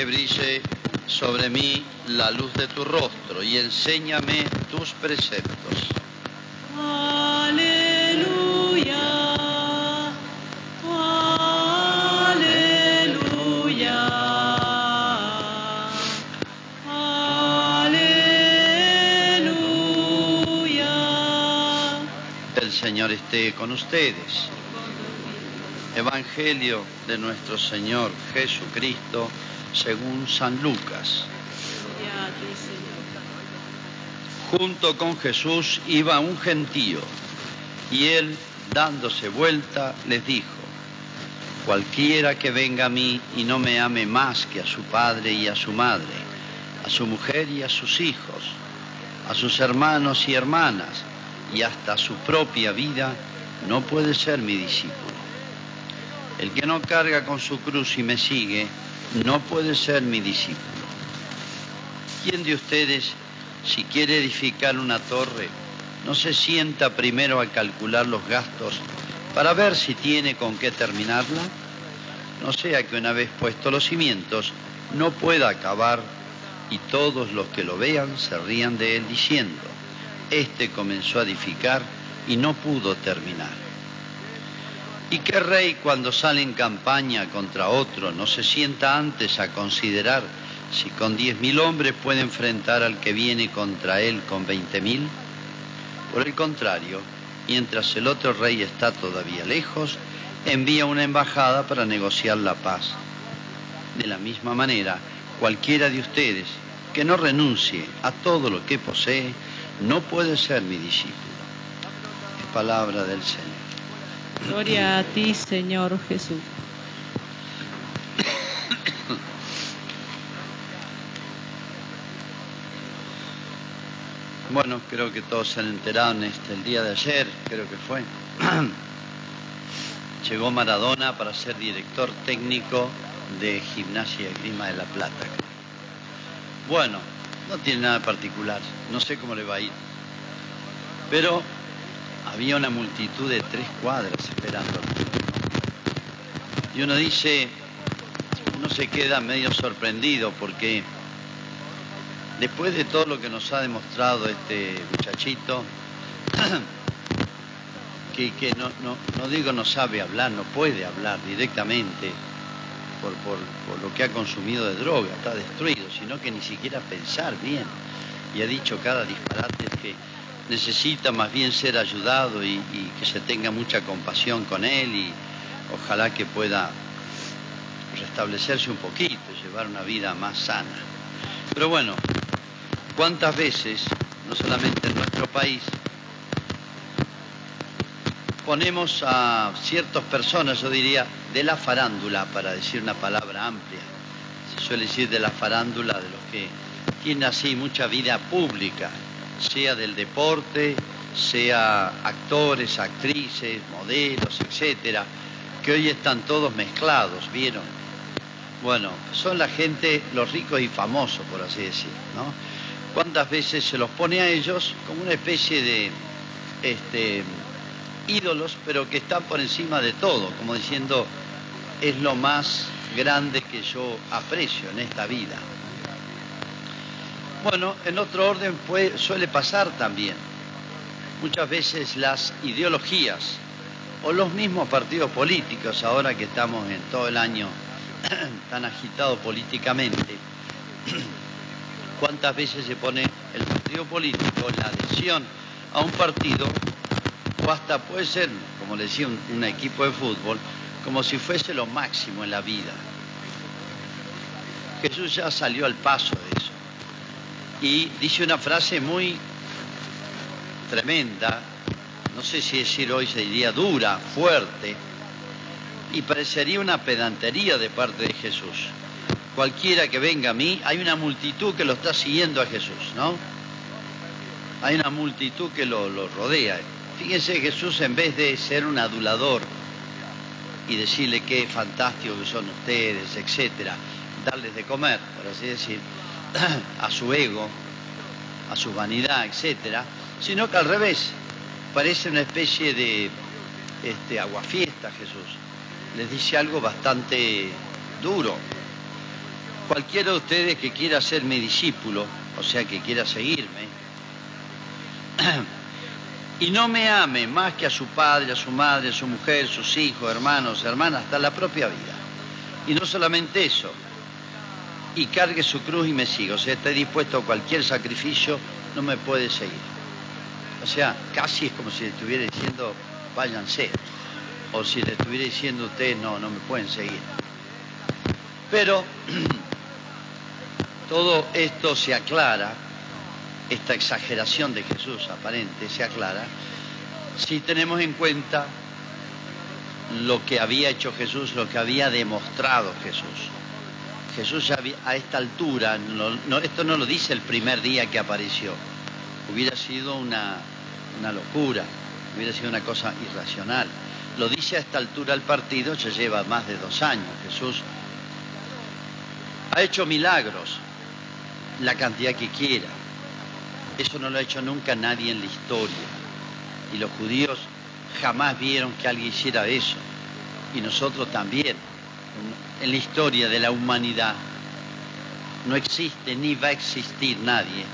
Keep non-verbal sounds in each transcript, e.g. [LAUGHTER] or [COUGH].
que brille sobre mí la luz de tu rostro y enséñame tus preceptos. Aleluya. Aleluya. Aleluya. El Señor esté con ustedes. Evangelio de nuestro Señor Jesucristo según San Lucas. Junto con Jesús iba un gentío, y él, dándose vuelta, les dijo, Cualquiera que venga a mí y no me ame más que a su padre y a su madre, a su mujer y a sus hijos, a sus hermanos y hermanas, y hasta su propia vida, no puede ser mi discípulo. El que no carga con su cruz y me sigue, no puede ser mi discípulo. ¿Quién de ustedes, si quiere edificar una torre, no se sienta primero a calcular los gastos para ver si tiene con qué terminarla? No sea que una vez puestos los cimientos no pueda acabar y todos los que lo vean se rían de él diciendo, este comenzó a edificar y no pudo terminar. ¿Y qué rey cuando sale en campaña contra otro no se sienta antes a considerar si con diez mil hombres puede enfrentar al que viene contra él con veinte mil? Por el contrario, mientras el otro rey está todavía lejos, envía una embajada para negociar la paz. De la misma manera, cualquiera de ustedes que no renuncie a todo lo que posee, no puede ser mi discípulo. Es palabra del Señor. Gloria a ti, Señor Jesús. Bueno, creo que todos se han enterado en este, el día de ayer, creo que fue. [CLEARS THROAT] Llegó Maradona para ser director técnico de Gimnasia y Grima de La Plata. Bueno, no tiene nada particular, no sé cómo le va a ir. Pero había una multitud de tres cuadras esperando. Y uno dice, uno se queda medio sorprendido porque después de todo lo que nos ha demostrado este muchachito, [CLEARS THROAT] que, que no, no, no digo no sabe hablar, no puede hablar directamente por, por, por lo que ha consumido de droga, está destruido, sino que ni siquiera pensar bien. Y ha dicho cada disparate que necesita más bien ser ayudado y, que se tenga mucha compasión con él y ojalá que pueda restablecerse un poquito, llevar una vida más sana. Pero bueno, ¿cuántas veces, no solamente en nuestro país, ponemos a ciertas personas, yo diría, de la farándula, para decir una palabra amplia, se suele decir de la farándula, de los que tienen así mucha vida pública, sea del deporte, sea actores, actrices, modelos, etcétera, que hoy están todos mezclados, ¿vieron? Bueno, son la gente, los ricos y famosos, por así decir, ¿no? ¿Cuántas veces se los pone a ellos como una especie de este, ídolos, pero que están por encima de todo, como diciendo, es lo más grande que yo aprecio en esta vida? Bueno, en otro orden puede, suele pasar también. Muchas veces las ideologías o los mismos partidos políticos, ahora que estamos en todo el año [CLEARS THROAT] tan agitado políticamente, [CLEARS THROAT] cuántas veces se pone el partido político, la adhesión a un partido, o hasta puede ser, como le decía, un, un equipo de fútbol, como si fuese lo máximo en la vida. Jesús ya salió al paso de eso y dice una frase muy tremenda, no sé si decir hoy se diría dura, fuerte, y parecería una pedantería de parte de Jesús. Cualquiera que venga a mí, hay una multitud que lo está siguiendo a Jesús, ¿no? Hay una multitud que lo, lo rodea. Fíjense, Jesús en vez de ser un adulador y decirle qué fantástico que son ustedes, etcétera, darles de comer, por así decir, a su ego, a su vanidad, etcétera, sino que al revés, parece una especie de este, aguafiesta Jesús. Les dice algo bastante duro. cualquiera de ustedes que quiera ser mi discípulo, o sea, que quiera seguirme, [CLEARS THROAT] y no me ame más que a su padre, a su madre, a su mujer, sus hijos, hermanos, hermanas, hasta la propia vida. Y no solamente eso, y cargue su cruz y me siga. O sea, esté dispuesto a cualquier sacrificio, no me puede seguir. O sea, casi es como si le estuviera diciendo, váyanse. O si le estuviera diciendo usted, no, no me pueden seguir. Pero [CLEARS THROAT] todo esto se aclara esta exageración de Jesús aparente se aclara si tenemos en cuenta lo que había hecho Jesús, lo que había demostrado Jesús. Jesús ya a esta altura, esto no lo dice el primer día que apareció, hubiera sido una, una locura, hubiera sido una cosa irracional. Lo dice a esta altura el partido, ya lleva más de dos años. Jesús ha hecho milagros, la cantidad que quiera, eso no lo ha hecho nunca nadie en la historia. Y los judíos jamás vieron que alguien hiciera eso. Y nosotros también. En la historia de la humanidad no existe ni va a existir nadie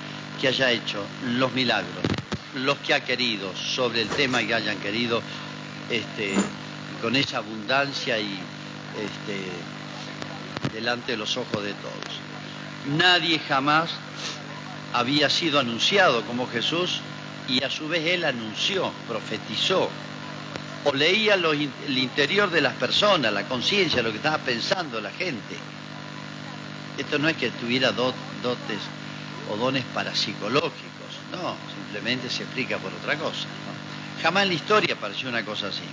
que haya hecho los milagros, los que ha querido, sobre el tema que hayan querido, este, con esa abundancia y este, delante de los ojos de todos. Nadie jamás había sido anunciado como Jesús y a su vez él anunció, profetizó, o leía el interior de las personas, la conciencia, lo que estaba pensando la gente. Esto no es que tuviera dotes o dones parapsicológicos, no, simplemente se explica por otra cosa. Jamás en la historia apareció una cosa así.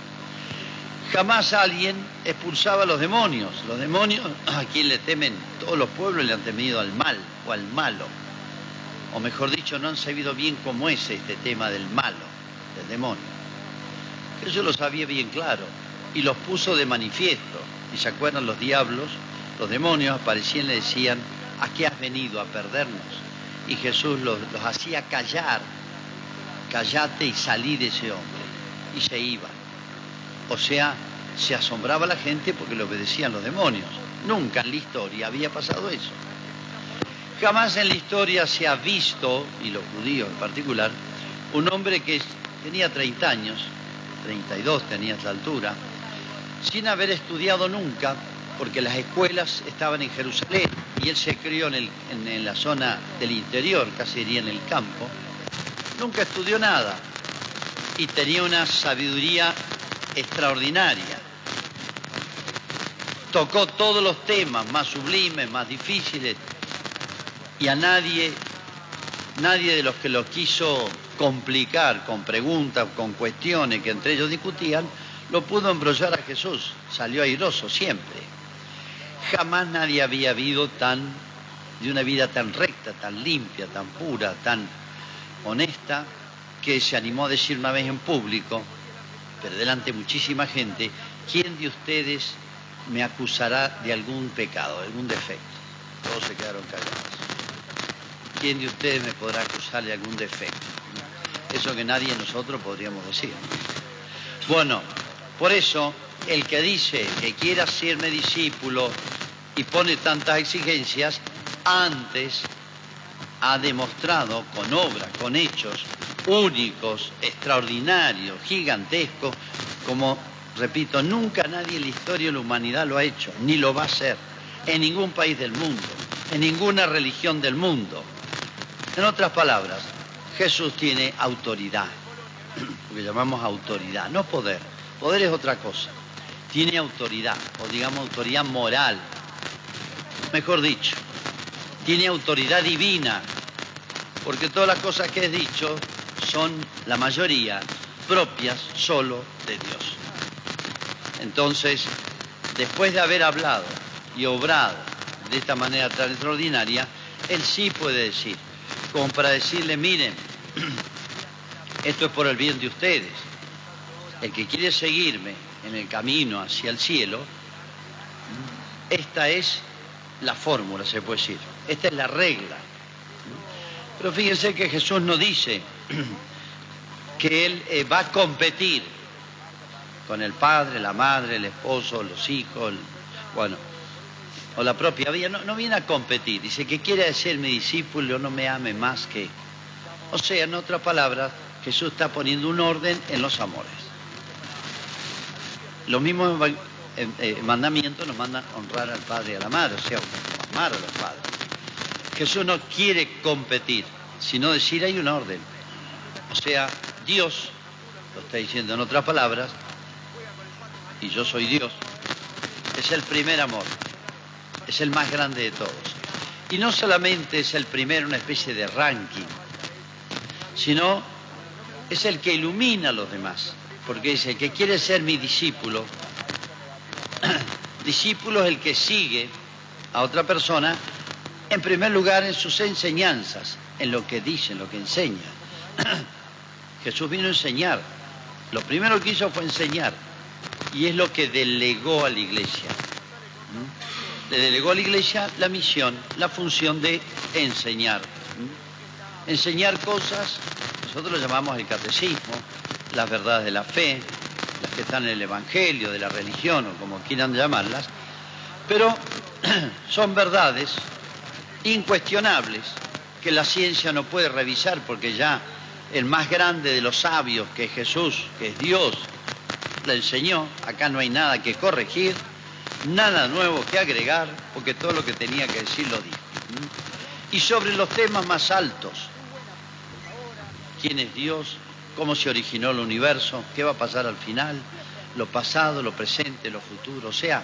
Jamás alguien expulsaba a los demonios. Los demonios, [CLEARS THROAT] a quien le temen todos los pueblos, le han temido al mal o al malo o mejor dicho, no han sabido bien cómo es este tema del malo, del demonio. Jesús lo sabía bien claro y los puso de manifiesto. Y se acuerdan los diablos, los demonios aparecían y le decían, ¿a qué has venido a perdernos? Y Jesús los, los hacía callar, callate y salí de ese hombre. Y se iban. O sea, se asombraba la gente porque le obedecían los demonios. Nunca en la historia había pasado eso. Jamás en la historia se ha visto, y los judíos en particular, un hombre que tenía 30 años, 32 tenía esa altura, sin haber estudiado nunca, porque las escuelas estaban en Jerusalén y él se crió en, en la zona del interior, casi diría en el campo, nunca estudió nada y tenía una sabiduría extraordinaria. Tocó todos los temas más sublimes, más difíciles, y a nadie, nadie de los que lo quiso complicar con preguntas, con cuestiones que entre ellos discutían, lo pudo embrollar a Jesús. Salió airoso siempre. Jamás nadie había habido tan, de una vida tan recta, tan limpia, tan pura, tan honesta, que se animó a decir una vez en público, pero delante de muchísima gente, ¿quién de ustedes me acusará de algún pecado, de algún defecto? Todos se quedaron callados. ¿Quién de ustedes me podrá acusar de algún defecto? Eso que nadie de nosotros podríamos decir. Bueno, por eso el que dice que quiera serme discípulo y pone tantas exigencias, antes ha demostrado con obras, con hechos únicos, extraordinarios, gigantescos, como, repito, nunca nadie en la historia de la humanidad lo ha hecho, ni lo va a hacer, en ningún país del mundo, en ninguna religión del mundo. En otras palabras, Jesús tiene autoridad, [CLEARS THROAT] lo que llamamos autoridad, no poder. Poder es otra cosa. Tiene autoridad, o digamos autoridad moral. Mejor dicho, tiene autoridad divina, porque todas las cosas que he dicho son, la mayoría, propias solo de Dios. Entonces, después de haber hablado y obrado de esta manera tan extraordinaria, Él sí puede decir, como para decirle, miren, [CLEARS THROAT] esto es por el bien de ustedes. El que quiere seguirme en el camino hacia el cielo, esta es la fórmula, se puede decir. Esta es la regla. Pero fíjense que Jesús no dice [CLEARS THROAT] que Él eh, va a competir con el padre, la madre, el esposo, los hijos, bueno, o la propia vida, no, viene a competir. Dice que quiere ser mi discípulo, no me ame más que. O sea, en otras palabras, Jesús está poniendo un orden en los amores. Los mismos mandamientos nos mandan honrar al padre y a la madre, o sea, amar a los padres. Jesús no quiere competir, sino decir hay un orden. O sea, Dios, lo está diciendo en otras palabras, y yo soy Dios, es el primer amor, es el más grande de todos. Y no solamente es el primero, una especie de ranking, sino es el que ilumina a los demás. Porque dice, el que quiere ser mi discípulo, [CLEARS THROAT] discípulo es el que sigue a otra persona, en primer lugar en sus enseñanzas, en lo que dice, en lo que enseña. [CLEARS THROAT] Jesús vino a enseñar. Lo primero que hizo fue enseñar. Y es lo que delegó a la iglesia. ¿Mm? Le delegó a la iglesia la misión, la función de enseñar. Enseñar cosas, nosotros lo llamamos el catecismo, las verdades de la fe, las que están en el Evangelio, de la religión o como quieran llamarlas, pero [CLEARS THROAT] son verdades incuestionables que la ciencia no puede revisar porque ya el más grande de los sabios, que es Jesús, que es Dios, le enseñó, acá no hay nada que corregir, nada nuevo que agregar, porque todo lo que tenía que decir lo dijo. Y sobre los temas más altos, quién es Dios, cómo se originó el universo, qué va a pasar al final, lo pasado, lo presente, lo futuro. O sea,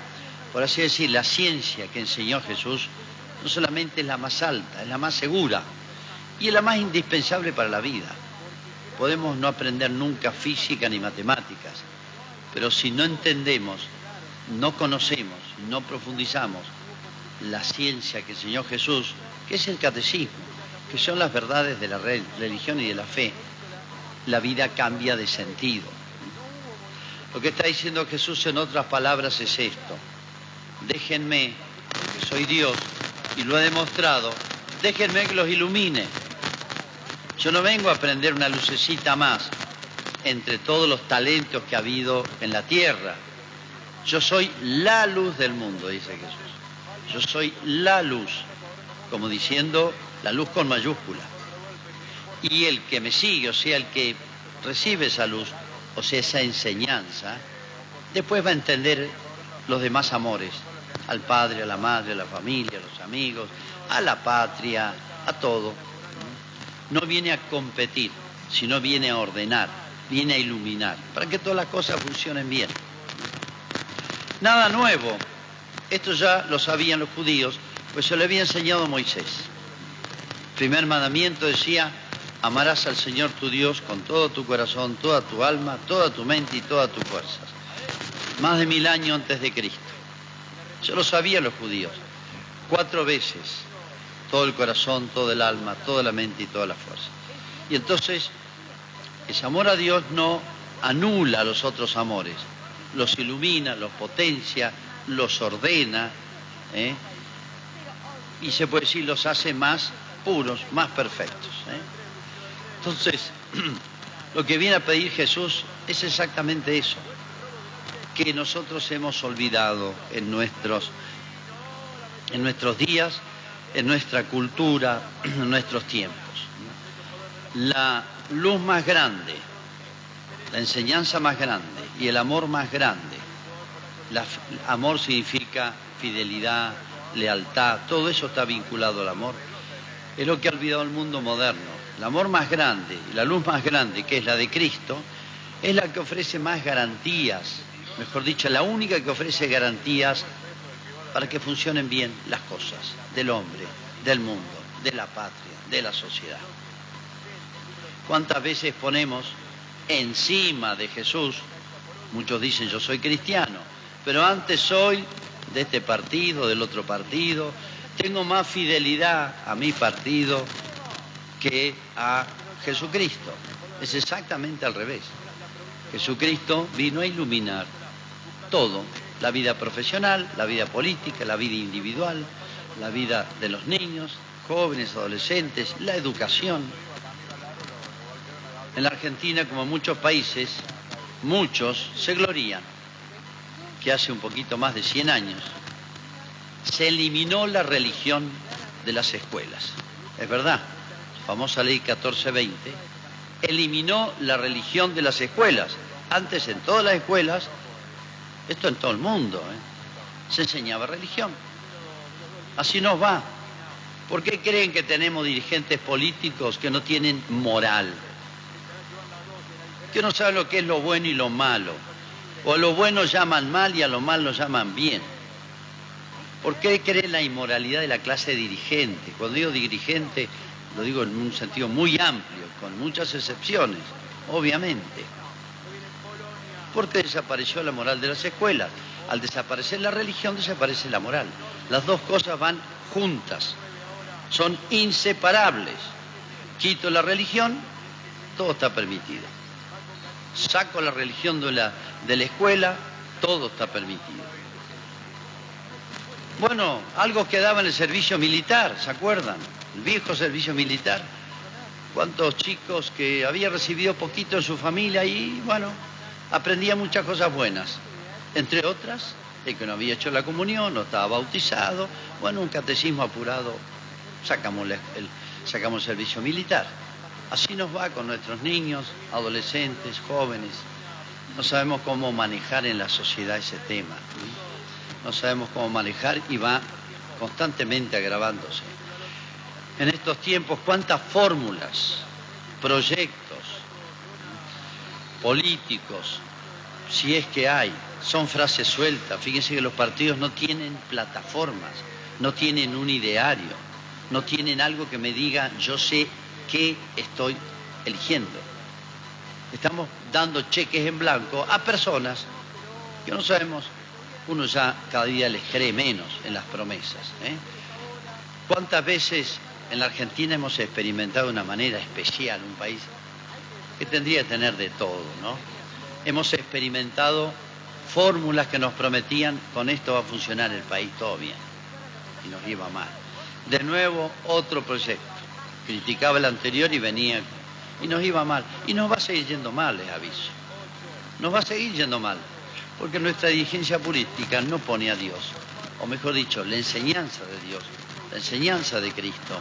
por así decir, la ciencia que enseñó Jesús no solamente es la más alta, es la más segura y es la más indispensable para la vida. Podemos no aprender nunca física ni matemáticas, pero si no entendemos, no conocemos, no profundizamos la ciencia que enseñó Jesús, que es el catecismo, que son las verdades de la religión y de la fe, la vida cambia de sentido. Lo que está diciendo Jesús en otras palabras es esto. Déjenme, que soy Dios y lo he demostrado, déjenme que los ilumine. Yo no vengo a prender una lucecita más entre todos los talentos que ha habido en la tierra. Yo soy la luz del mundo, dice Jesús. Yo soy la luz, como diciendo la luz con mayúscula. Y el que me sigue, o sea, el que recibe esa luz, o sea, esa enseñanza, después va a entender los demás amores, al padre, a la madre, a la familia, a los amigos, a la patria, a todo. No viene a competir, sino viene a ordenar, viene a iluminar, para que todas las cosas funcionen bien. Nada nuevo, esto ya lo sabían los judíos, pues se lo había enseñado Moisés. primer mandamiento decía, amarás al Señor tu Dios con todo tu corazón, toda tu alma, toda tu mente y todas tus fuerzas. Más de mil años antes de Cristo. Yo lo sabían los judíos. Cuatro veces. Todo el corazón, todo el alma, toda la mente y toda la fuerza. Y entonces, ese amor a Dios no anula los otros amores. Los ilumina, los potencia, los ordena. ¿eh? Y se puede decir, los hace más puros, más perfectos. ¿eh? Entonces, [CLEARS THROAT] lo que viene a pedir Jesús es exactamente eso, que nosotros hemos olvidado en nuestros, en nuestros días, en nuestra cultura, [CLEARS THROAT] en nuestros tiempos. La luz más grande, la enseñanza más grande y el amor más grande. amor significa fidelidad, lealtad, todo eso está vinculado al amor. Es lo que ha olvidado el mundo moderno el amor más grande, la luz más grande, que es la de Cristo, es la que ofrece más garantías, mejor dicho, la única que ofrece garantías para que funcionen bien las cosas del hombre, del mundo, de la patria, de la sociedad. ¿Cuántas veces ponemos encima de Jesús? Muchos dicen yo soy cristiano, pero antes soy de este partido, del otro partido, tengo más fidelidad a mi partido que a Jesucristo. Es exactamente al revés. Jesucristo vino a iluminar todo, la vida profesional, la vida política, la vida individual, la vida de los niños, jóvenes, adolescentes, la educación. En la Argentina, como en muchos países, muchos se glorían que hace un poquito más de 100 años se eliminó la religión de las escuelas. Es verdad, la famosa ley 1420 eliminó la religión de las escuelas. Antes en todas las escuelas, esto en todo el mundo, ¿eh? se enseñaba religión. Así nos va. ¿Por qué creen que tenemos dirigentes políticos que no tienen moral? Que no saben lo que es lo bueno y lo malo. O a lo bueno llaman mal y a lo malo llaman bien. ¿Por qué creen la inmoralidad de la clase dirigente? Cuando digo dirigente, lo digo en un sentido muy amplio, con muchas excepciones, obviamente. Porque desapareció la moral de las escuelas. Al desaparecer la religión, desaparece la moral. Las dos cosas van juntas, son inseparables. Quito la religión, todo está permitido. Saco la religión de la, escuela, todo está permitido. Bueno, algo quedaba en el servicio militar, ¿se acuerdan? El viejo servicio militar. Cuántos chicos que había recibido poquito en su familia y, bueno, aprendía muchas cosas buenas. Entre otras, el que no había hecho la comunión, no estaba bautizado, bueno, un catecismo apurado, sacamos el, sacamos el servicio militar. Así nos va con nuestros niños, adolescentes, jóvenes. No sabemos cómo manejar en la sociedad ese tema no sabemos cómo manejar y va constantemente agravándose. En estos tiempos, cuántas fórmulas, proyectos políticos, si es que hay, son frases sueltas. Fíjense que los partidos no tienen plataformas, no tienen un ideario, no tienen algo que me diga yo sé qué estoy eligiendo. Estamos dando cheques en blanco a personas que no sabemos uno ya cada día les cree menos en las promesas. ¿eh? ¿Cuántas veces en la Argentina hemos experimentado de una manera especial un país que tendría que tener de todo, ¿no? Hemos experimentado fórmulas que nos prometían con esto va a funcionar el país todo bien y nos iba mal. De nuevo otro proyecto. Criticaba el anterior y venía y nos iba mal. Y nos va a seguir yendo mal, les aviso. Nos va a seguir yendo mal porque nuestra dirigencia política no pone a Dios, o mejor dicho, la enseñanza de Dios, la enseñanza de Cristo,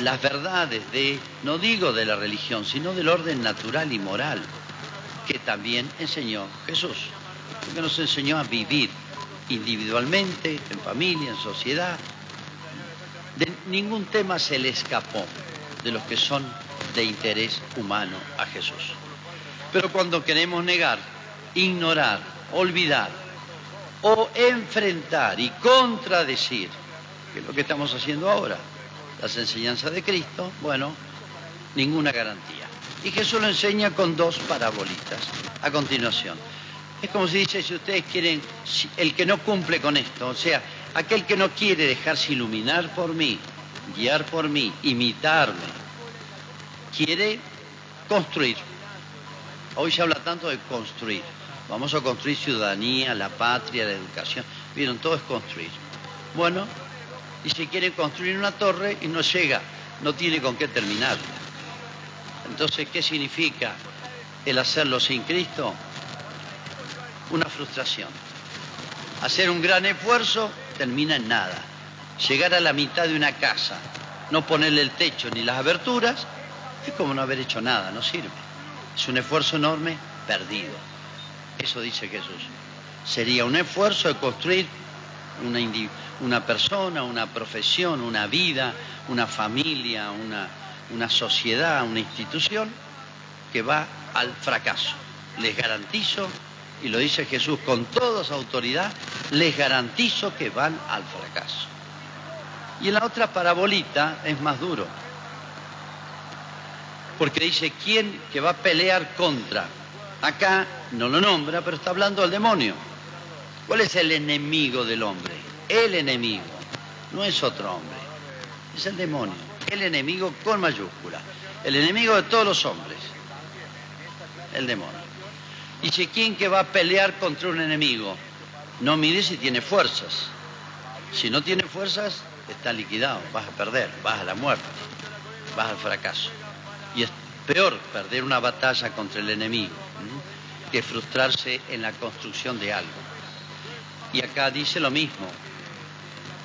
las verdades de, no digo de la religión, sino del orden natural y moral, que también enseñó Jesús, que nos enseñó a vivir individualmente, en familia, en sociedad. De ningún tema se le escapó de los que son de interés humano a Jesús. Pero cuando queremos negar, ignorar, olvidar o enfrentar y contradecir, que es lo que estamos haciendo ahora, las enseñanzas de Cristo, bueno, ninguna garantía. Y Jesús lo enseña con dos parabolitas a continuación. Es como si dice, si ustedes quieren, el que no cumple con esto, o sea, aquel que no quiere dejarse iluminar por mí, guiar por mí, imitarme, quiere construir. Hoy se habla tanto de construir. Vamos a construir ciudadanía, la patria, la educación. Vieron, todo es construir. Bueno, y si quieren construir una torre y no llega, no tiene con qué terminar. Entonces, ¿qué significa el hacerlo sin Cristo? Una frustración. Hacer un gran esfuerzo termina en nada. Llegar a la mitad de una casa, no ponerle el techo ni las aberturas, es como no haber hecho nada, no sirve. Es un esfuerzo enorme perdido. Eso dice Jesús. Sería un esfuerzo de construir una, persona, una profesión, una vida, una familia, una, una sociedad, una institución que va al fracaso. Les garantizo, y lo dice Jesús con toda su autoridad, les garantizo que van al fracaso. Y en la otra parabolita es más duro, porque dice, ¿quién que va a pelear contra Acá no lo nombra, pero está hablando al demonio. ¿Cuál es el enemigo del hombre? El enemigo. No es otro hombre. Es el demonio. El enemigo con mayúscula. El enemigo de todos los hombres. El demonio. Dice, ¿quién que va a pelear contra un enemigo? No mire si tiene fuerzas. Si no tiene fuerzas, está liquidado. Vas a perder, vas a la muerte, vas al fracaso. Y es peor perder una batalla contra el enemigo que frustrarse en la construcción de algo. Y acá dice lo mismo.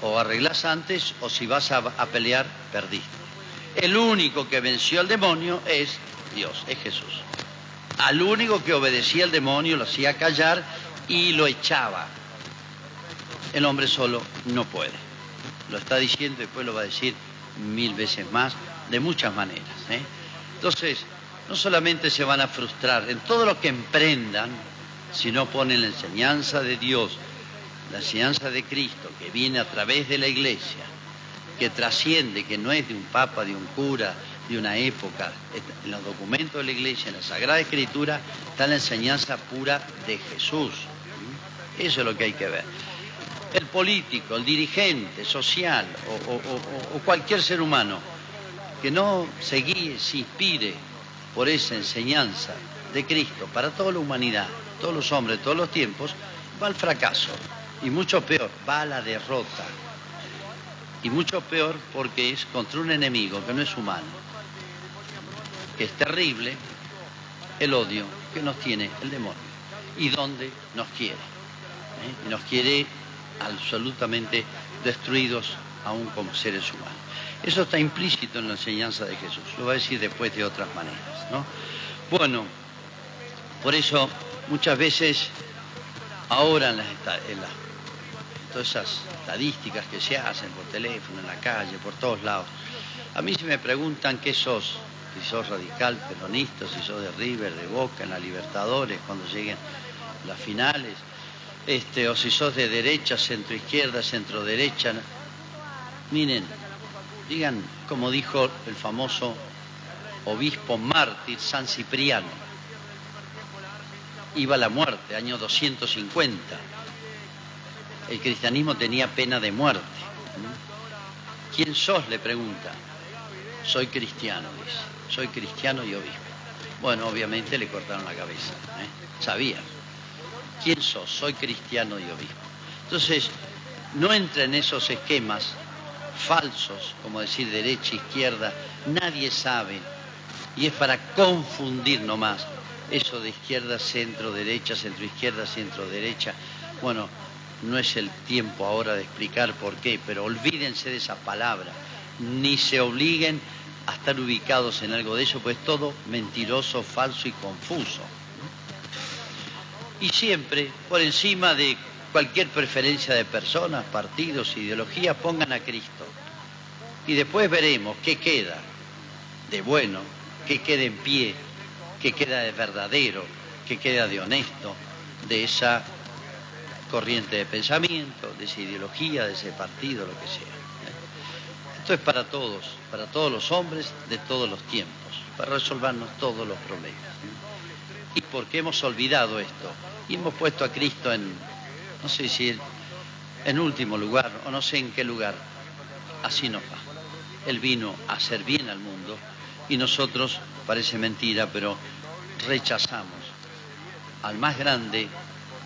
O arreglas antes o si vas a, a pelear, perdiste. El único que venció al demonio es Dios, es Jesús. Al único que obedecía al demonio lo hacía callar y lo echaba. El hombre solo no puede. Lo está diciendo y después lo va a decir mil veces más, de muchas maneras. ¿eh? Entonces, no solamente se van a frustrar en todo lo que emprendan, si no ponen la enseñanza de Dios, la enseñanza de Cristo, que viene a través de la iglesia, que trasciende, que no es de un papa, de un cura, de una época. En los documentos de la iglesia, en la Sagrada Escritura, está la enseñanza pura de Jesús. Eso es lo que hay que ver. El político, el dirigente social o, cualquier ser humano que no se guíe, se inspire por esa enseñanza de Cristo para toda la humanidad, todos los hombres, todos los tiempos, va al fracaso. Y mucho peor, va a la derrota. Y mucho peor porque es contra un enemigo que no es humano, que es terrible, el odio que nos tiene el demonio y donde nos quiere. ¿eh? Y nos quiere absolutamente destruidos aún como seres humanos. Eso está implícito en la enseñanza de Jesús, lo va a decir después de otras maneras. ¿no? Bueno, por eso muchas veces ahora en las, en las, todas esas estadísticas que se hacen por teléfono, en la calle, por todos lados, a mí si me preguntan qué sos, si sos radical, peronista, si sos de River, de Boca, en la Libertadores, cuando lleguen las finales, este, o si sos de derecha, centro izquierda, centro derecha, miren, digan como dijo el famoso obispo mártir San Cipriano, iba a la muerte, año 250. El cristianismo tenía pena de muerte. ¿Quién sos? le pregunta. Soy cristiano, dice. Soy cristiano y obispo. Bueno, obviamente le cortaron la cabeza. ¿eh? Sabían. ¿Quién sos? Soy cristiano y obispo. Entonces, no entra en esos esquemas falsos, como decir derecha, izquierda. Nadie sabe. Y es para confundir nomás eso de izquierda, centro, derecha, centro, izquierda, centro, derecha. Bueno, no es el tiempo ahora de explicar por qué, pero olvídense de esa palabra, ni se obliguen a estar ubicados en algo de eso, pues todo mentiroso, falso y confuso. Y siempre, por encima de cualquier preferencia de personas, partidos, ideologías, pongan a Cristo. Y después veremos qué queda de bueno, qué queda en pie, que queda de verdadero, que queda de honesto, de esa corriente de pensamiento, de esa ideología, de ese partido, lo que sea. Esto es para todos, para todos los hombres de todos los tiempos, para resolvernos todos los problemas. ¿Y por qué hemos olvidado esto? Y hemos puesto a Cristo en, no sé si en último lugar o no sé en qué lugar. Así no va. Él vino a hacer bien al mundo y nosotros, parece mentira, pero rechazamos al más grande,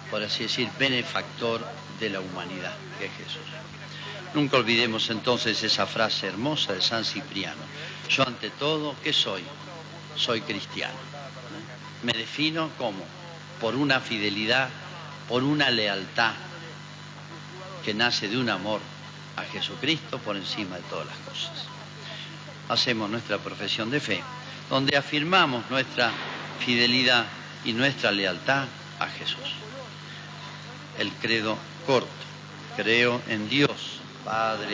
por así decir, benefactor de la humanidad, que es Jesús. Nunca olvidemos entonces esa frase hermosa de San Cipriano. Yo ante todo, ¿qué soy? Soy cristiano. Me defino como por una fidelidad, por una lealtad que nace de un amor a Jesucristo por encima de todas las cosas hacemos nuestra profesión de fe, donde afirmamos nuestra fidelidad y nuestra lealtad a Jesús. El credo corto, creo en Dios, Padre.